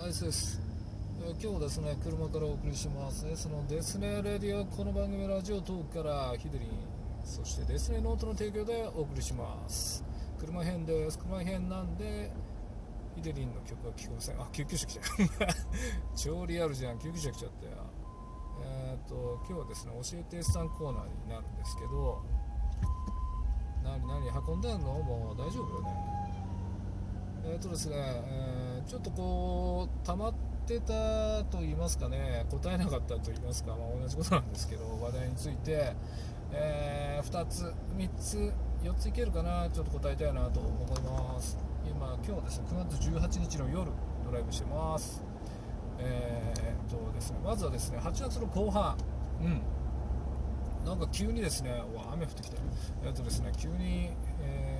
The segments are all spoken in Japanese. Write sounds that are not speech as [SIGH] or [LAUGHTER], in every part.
はいそうです、えー今日ですね車からお送りします。そのデスネレディオこの番組ラジオトークからヒデリンそしてデスネノートの提供でお送りします。車編です。車編なんでヒデリンの曲は聞こえません。あ救急車来た [LAUGHS] 超リアルじゃん。救急車来ちゃったよ。えーっと今日はですね教えてさんコーナーになるんですけど。何何運んでんの？もう大丈夫よね。えーとですね、えーちょっとこう溜まってたと言いますかね答えなかったと言いますか、まあ、同じことなんですけど話題について、え2つ3つ4ついけるかなちょっと答えたいなと思います。今今日はですね9月18日の夜ドライブしてます。えー、っとですねまずはですね8月の後半。うん。なんか急にですねわ雨降ってきてえーっとですね急に、えー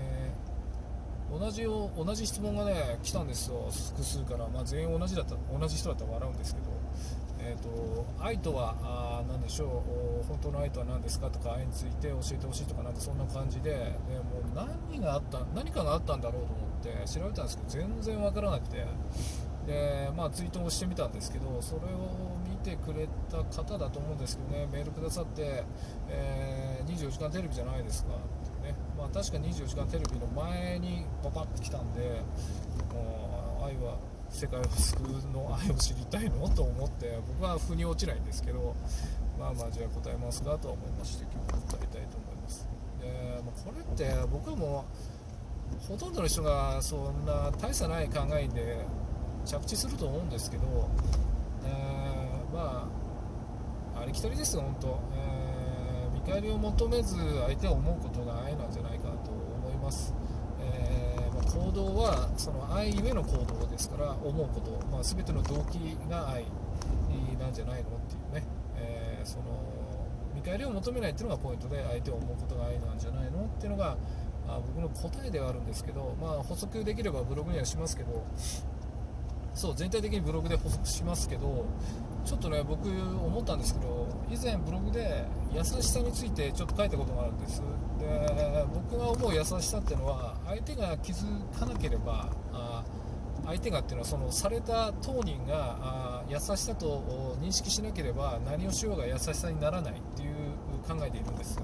同じよ同じ質問がね来たんですよ。複数から、まあ、全員同じだった同じ人だったら笑うんですけど、えー、と愛とはあ何でしょう。本当の愛とは何ですかとか愛について教えてほしいとかなんかそんな感じで、ね、もう何があった何かがあったんだろうと思って調べたんですけど全然わからなくて。で、まあ、ツイートもしてみたんですけどそれを見てくれた方だと思うんですけどね。メールくださって、えー24時間テレビじゃないですか。ってね、まあ、確か24時間テレビの前にパパッと来たんでもう愛は世界を救うの愛を知りたいの？と思って僕は腑に落ちないんですけどまあまあじゃあ答えますがとは思いまして今日答えたいと思います。で、まあこれって僕はもうほとんどの人がそんな大差ない考えで着地すると思うんですけど、えーまあありきたりですよ本当、えー見返りを求めず相手を思うことが愛なんじゃないかと思います、え行動はその愛ゆえの行動ですから思うこと、まあ、全ての動機が愛なんじゃないのっていうね、えーその見返りを求めないっていうのがポイントで相手を思うことが愛なんじゃないのっていうのがあ僕の答えではあるんですけど、まあ、補足できればブログにはしますけどそう全体的にブログで補足しますけどちょっとね僕思ったんですけど以前ブログで優しさについてちょっと書いたことがあるんです。で僕が思う優しさっていうのは相手が気づかなければあ相手がっていうのはそのされた当人があ優しさと認識しなければ何をしようが優しさにならないっていう考えでいるんです。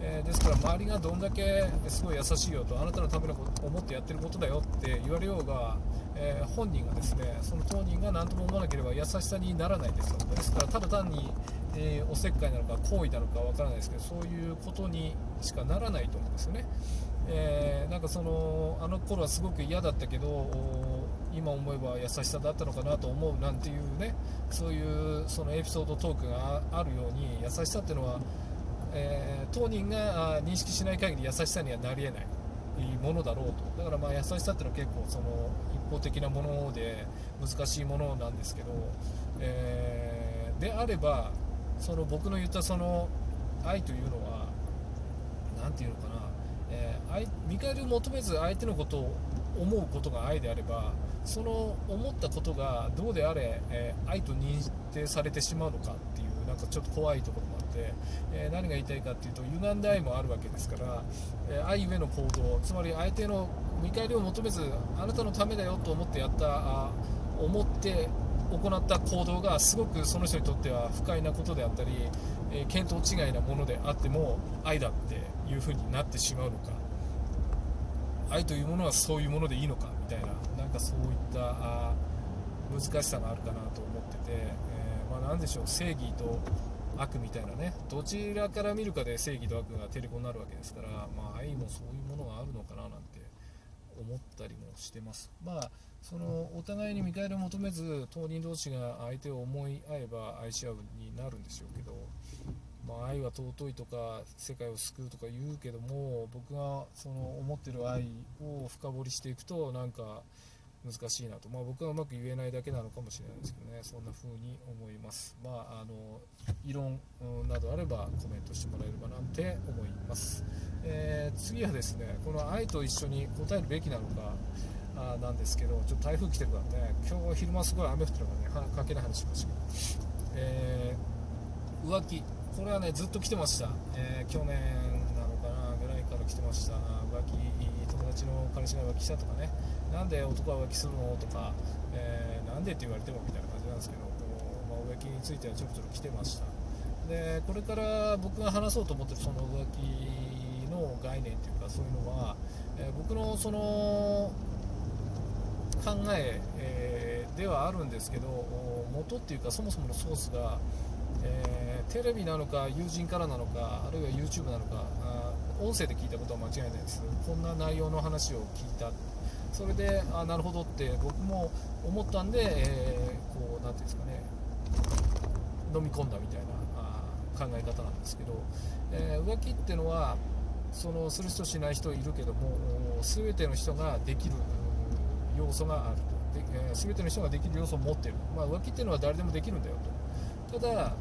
えーですから周りがどんだけすごい優しいよとあなたのためのこと思ってやってることだよって言われようが、えー本人がですねその当人が何とも思わなければ優しさにならないですよ。ですからただ単に、えーおせっかいなのか行為なのかわからないですけどそういうことにしかならないと思うんですよね、えーなんかそのあの頃はすごく嫌だったけど今思えば優しさだったのかなと思うなんていうねそういうそのエピソードトークがあるように優しさっていうのはえ当人が認識しない限り優しさにはなりえない。いものだろうと。だからまあ優しさっていうのは結構その一方的なもので難しいものなんですけど、えーであればその僕の言ったその愛というのは何て言うのかな、えー愛見返りを求めず相手のことを思うことが愛であればその思ったことがどうであれ、えー愛と認定されてしまうのかっていうなんかちょっと怖いところもあって、え何が言いたいかっていうと歪んだ愛もあるわけですから、えー愛ゆえの行動つまり相手の見返りを求めずあなたのためだよと思ってやったあ思って行った行動がすごくその人にとっては不快なことであったり、え見当違いなものであっても愛だっていう風になってしまうのか。愛というものはそういうものでいいのかみたいななんかそういったあ難しさがあるかなと思ってて、えーまあ、なんでしょう正義と悪みたいなねどちらから見るかで正義と悪がテレコになるわけですから、まあ、愛もそういうものがあるのかななんて思ったりもしてます。まあそのお互いに見返りを求めず当人同士が相手を思い合えば愛し合うになるんでしょうけど、まあ、愛は尊いとか世界を救うとか言うけども僕がその思ってる愛を深掘りしていくとなんか難しいなと、まあ、僕はうまく言えないだけなのかもしれないですけどね。そんな風に思います、まあ、あの異論などあればコメントしてもらえればなって思います、えー次はですねこの愛と一緒に答えるべきなのかあなんですけどちょっと台風来てるからね。今日昼間すごい雨降ってるからね。は関係ない話しましたけど、えー浮気。これはねずっと来てました、えー去年なのかなぐらいから来てました。浮気友達の彼氏が浮気したとかねなんで男は浮気するの？とか、えー、なんで？って言われてもみたいな感じなんですけど、まあ、浮気についてはちょろちょろ来てました。でこれから僕が話そうと思ってるその浮気の概念というかそういうのは、えー、僕のその考ええー、ではあるんですけど元っていうかそもそものソースが、えー、テレビなのか友人からなのかあるいは YouTube なのか音声で聞いたことは間違いないです。こんな内容の話を聞いた。それであなるほどって僕も思ったんで、えー、こう何ていうんですかね。飲み込んだみたいな考え方なんですけど、えー、浮気っていうのはそのする人しない人いるけども全ての人ができる要素があると。で、えー、全ての人ができる要素を持ってる、まあ、浮気っていうのは誰でもできるんだよと。ただ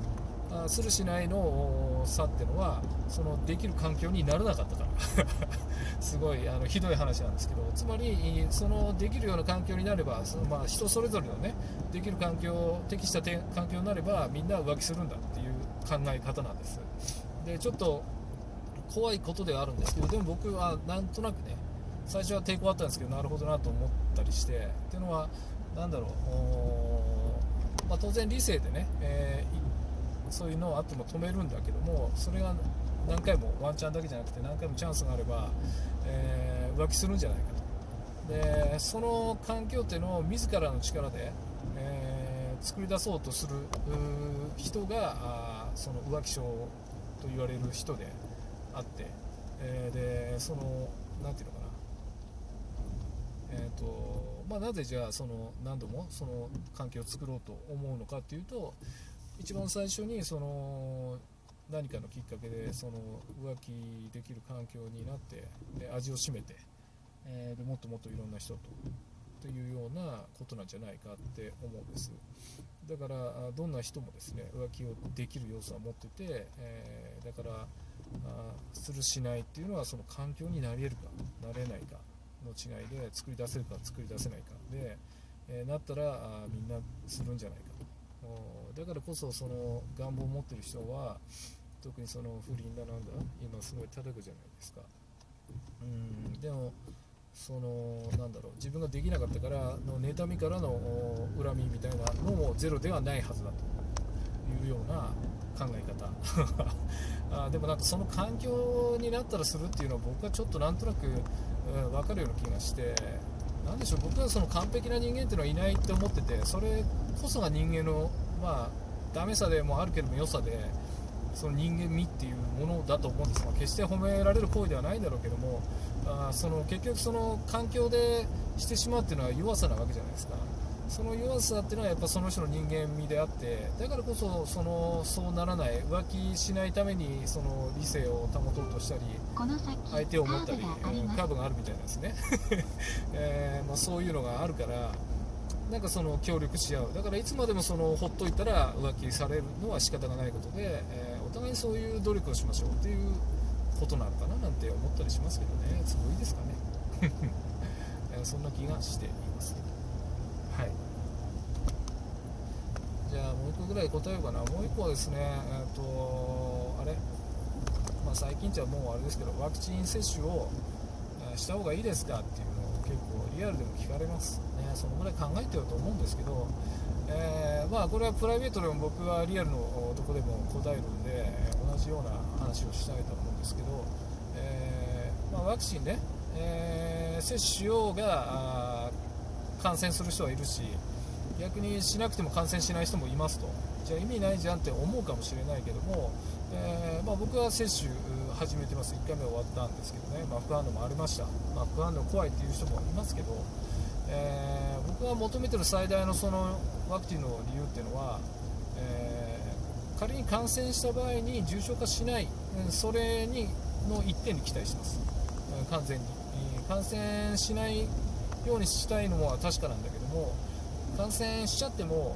するしないの差ってのはそのできる環境にならなかったから。[LAUGHS] すごいあのひどい話なんですけど。つまりそのできるような環境になればその、まあ、人それぞれのねできる環境適した環境になればみんな浮気するんだっていう考え方なんです。でちょっと怖いことではあるんですけどでも僕はなんとなくね最初は抵抗あったんですけどなるほどなと思ったりして。っていうのは何だろう、まあ、当然理性でね、えー、そういうのはあっても止めるんだけどもそれが何回もワンチャンだけじゃなくて何回もチャンスがあれば、えー、浮気するんじゃないかと。でその環境っていうのを自らの力で、えー、作り出そうとする人があその浮気症と言われる人であって、えー、でその何て言うのかな。えーとまあ、なぜじゃあその何度もその関係を作ろうと思うのかっていうと一番最初にその何かのきっかけでその浮気できる環境になってで味を占めて、え、でもっともっといろんな人とというようなことなんじゃないかって思うんです。だからどんな人もですね浮気をできる要素は持ってて、え、だからあするしないっていうのはその環境になり得るかなれないかの違いで作り出せるか作り出せないかで、え、なったらみんなするんじゃないかと。だからこそその願望を持ってる人は特にその不倫だなんだ今すごい叩くじゃないですか。うん。でもそのなんだろう自分ができなかったからの妬みからの恨みみたいなのもゼロではないはずだというような考え方。[LAUGHS] あでもなんかその環境になったらするっていうのは僕はちょっとなんとなく、うん、分かるような気がして。何でしょう僕はその完璧な人間っていうのはいないって思っててそれこそが人間のまあダメさでもあるけども良さでその人間味っていうものだと思うんです。が決して褒められる行為ではないんだろうけどもあその結局その環境でしてしまうっていうのは弱さなわけじゃないですか。その弱さっていうのはやっぱその人の人間味であってだからこそそのそうならない浮気しないためにその理性を保とうとしたり相手を思ったりカーブがあるみたいなんですね、[LAUGHS] えー、まあ、そういうのがあるからなんかその協力し合う。だからいつまでもそのほっといたら浮気されるのは仕方がないことで、えー、お互いにそういう努力をしましょうっていうことなのかななんて思ったりしますけどね。すごいですかね。[LAUGHS] そんな気がしています。はいじゃあもう1個ぐらい答えようかな。もう1個はですねえっ、ー、とあれ？まあ、最近じゃもうあれですけどワクチン接種をした方がいいですかっていうのを結構リアルでも聞かれます。ねそのぐらい考えてると思うんですけど、えー、まあこれはプライベートでも僕はリアルのとこでも答えるんで同じような話をしたいと思うんですけど、えー、まあ、ワクチンね、えー、接種しようが感染する人はいるし逆にしなくても感染しない人もいますと。じゃあ意味ないじゃんって思うかもしれないけども、えー、まあ、僕は接種始めてます。1回目終わったんですけどね、まあ、副反応もありました、まあ、副反応怖いっていう人もいますけど、えー、僕が求めてる最大のそのワクチンの理由っていうのは、えー、仮に感染した場合に重症化しないそれにの一点に期待します。完全に。感染しないようにしたいのは確かなんだけども感染しちゃっても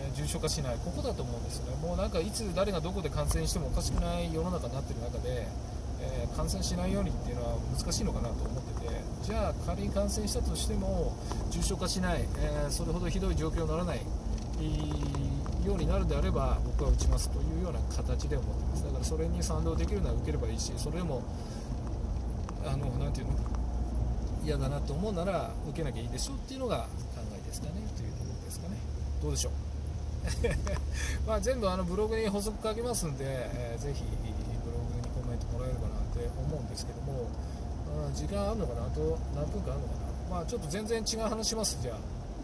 え重症化しない。ここだと思うんですよね。もうなんかいつ誰がどこで感染してもおかしくない世の中になってる中で、えー、感染しないようにっていうのは難しいのかなと思ってて。じゃあ仮に感染したとしても重症化しない、えー、それほどひどい状況にならないようになるであれば僕は打ちますというような形で思ってます。だからそれに賛同できるのは受ければいいしそれでもあのなていうの？嫌だなと思うなら受けなきゃいいでしょうっていうのがですかねというところですかね。どうでしょう？[LAUGHS] まあ全部あのブログに補足書きますんで、えー、ぜひブログにコメントもらえればなって思うんですけども、うん、時間あるのかな？あと何分かあるのかな？まあちょっと全然違う話しますじゃあ。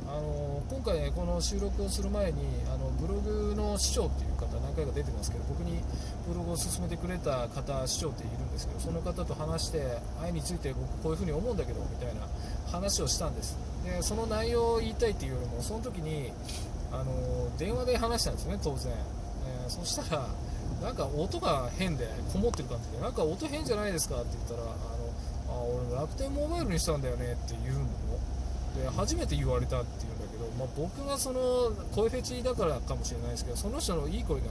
あの今回、ね、この収録をする前にあのブログの師匠っていう方何回か出てますけど僕にブログを進めてくれた方師匠っているんですけどその方と話して愛について僕こういうふうに思うんだけどみたいな話をしたんです。でその内容を言いたいっていうよりもその時にあの電話で話したんですね当然、えー、そしたらなんか音が変でこもってる感じでなんか音変じゃないですかって言ったらあのあ俺楽天モバイルにしたんだよねって言うので初めて言われたっていうんだけど、まあ、僕がその声フェチだからかもしれないですけどその人のいい声が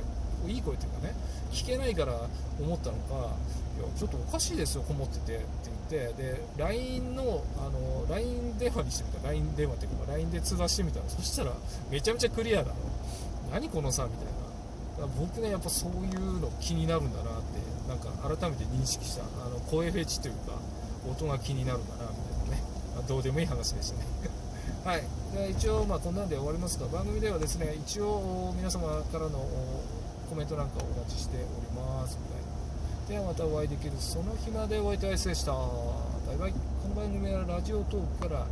いい声っていうかね聞けないから思ったのかいやちょっとおかしいですよこもっててって言ってで LINE のあの LINE 電話にしてみた LINE 電話っていうか LINE で通話してみたらそしたらめちゃめちゃクリアなの。何このさみたいな。僕ねやっぱそういうの気になるんだなってなんか改めて認識した。あの声フェチというか音が気になるんだなみたいなまあ、どうでもいい話でしたね。[LAUGHS] はい、で一応、まあ、こんなんで終わりますが番組ではですね一応皆様からのコメントなんかお待ちしております。みたいなではまたお会いできるその日までお会いいたいでしたバイバイこの番組はラジオトークから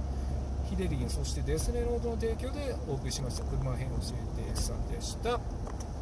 ヒデリンそしてデスネノートの提供でお送りしました。車編教えてさんでした。